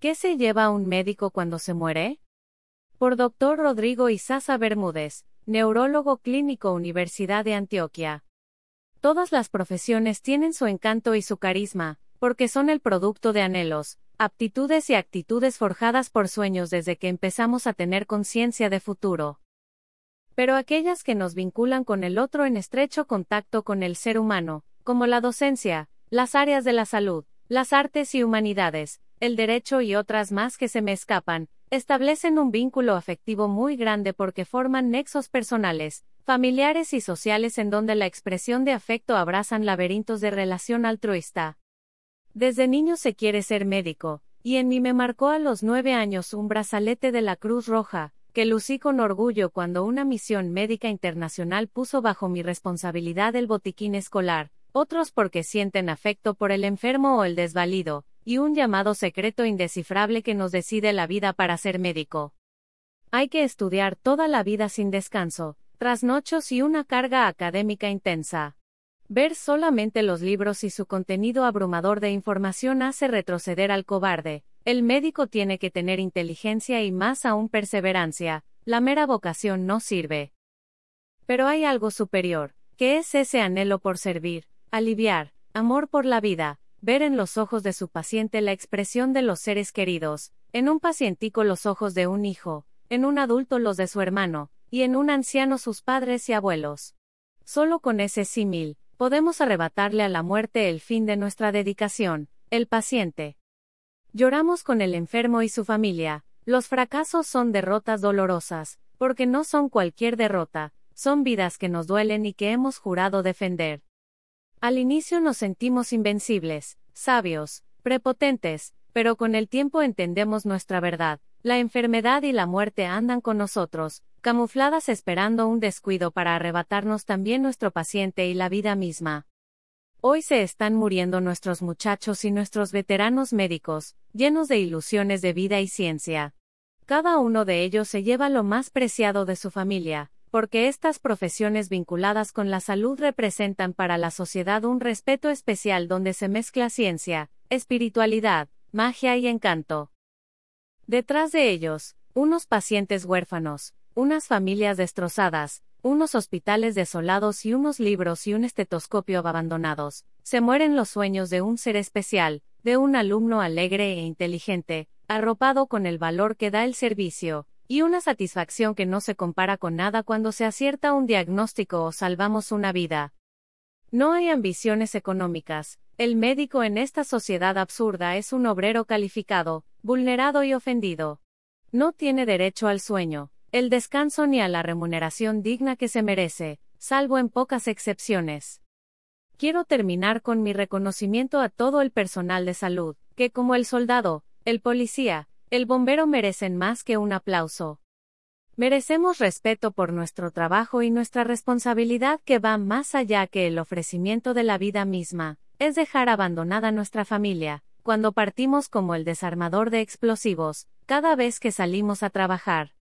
¿Qué se lleva un médico cuando se muere? Por Dr. Rodrigo Isaza Bermúdez, neurólogo clínico Universidad de Antioquia. Todas las profesiones tienen su encanto y su carisma, porque son el producto de anhelos, aptitudes y actitudes forjadas por sueños desde que empezamos a tener conciencia de futuro. Pero aquellas que nos vinculan con el otro en estrecho contacto con el ser humano, como la docencia, las áreas de la salud, las artes y humanidades, el derecho y otras más que se me escapan, establecen un vínculo afectivo muy grande porque forman nexos personales, familiares y sociales en donde la expresión de afecto abrazan laberintos de relación altruista. Desde niño se quiere ser médico, y en mí me marcó a los nueve años un brazalete de la Cruz Roja, que lucí con orgullo cuando una misión médica internacional puso bajo mi responsabilidad el botiquín escolar, otros porque sienten afecto por el enfermo o el desvalido, y un llamado secreto indescifrable que nos decide la vida para ser médico. Hay que estudiar toda la vida sin descanso, trasnochos y una carga académica intensa. Ver solamente los libros y su contenido abrumador de información hace retroceder al cobarde. El médico tiene que tener inteligencia y más aún perseverancia. La mera vocación no sirve. Pero hay algo superior, que es ese anhelo por servir, aliviar, amor por la vida, ver en los ojos de su paciente la expresión de los seres queridos, en un pacientico los ojos de un hijo, en un adulto los de su hermano, y en un anciano sus padres y abuelos. Solo con ese símil, podemos arrebatarle a la muerte el fin de nuestra dedicación, el paciente. Lloramos con el enfermo y su familia, los fracasos son derrotas dolorosas, porque no son cualquier derrota, son vidas que nos duelen y que hemos jurado defender. Al inicio nos sentimos invencibles, sabios, prepotentes, pero con el tiempo entendemos nuestra verdad. La enfermedad y la muerte andan con nosotros, camufladas esperando un descuido para arrebatarnos también nuestro paciente y la vida misma. Hoy se están muriendo nuestros muchachos y nuestros veteranos médicos, llenos de ilusiones de vida y ciencia. Cada uno de ellos se lleva lo más preciado de su familia, porque estas profesiones vinculadas con la salud representan para la sociedad un respeto especial donde se mezcla ciencia, espiritualidad, magia y encanto. Detrás de ellos, unos pacientes huérfanos, unas familias destrozadas, unos hospitales desolados y unos libros y un estetoscopio abandonados, se mueren los sueños de un ser especial, de un alumno alegre e inteligente, arropado con el valor que da el servicio, y una satisfacción que no se compara con nada cuando se acierta un diagnóstico o salvamos una vida. No hay ambiciones económicas, el médico en esta sociedad absurda es un obrero calificado, vulnerado y ofendido. No tiene derecho al sueño, el descanso ni a la remuneración digna que se merece, salvo en pocas excepciones. Quiero terminar con mi reconocimiento a todo el personal de salud, que como el soldado, el policía, el bombero merecen más que un aplauso. Merecemos respeto por nuestro trabajo y nuestra responsabilidad que va más allá que el ofrecimiento de la vida misma, es dejar abandonada nuestra familia, cuando partimos como el desarmador de explosivos, cada vez que salimos a trabajar.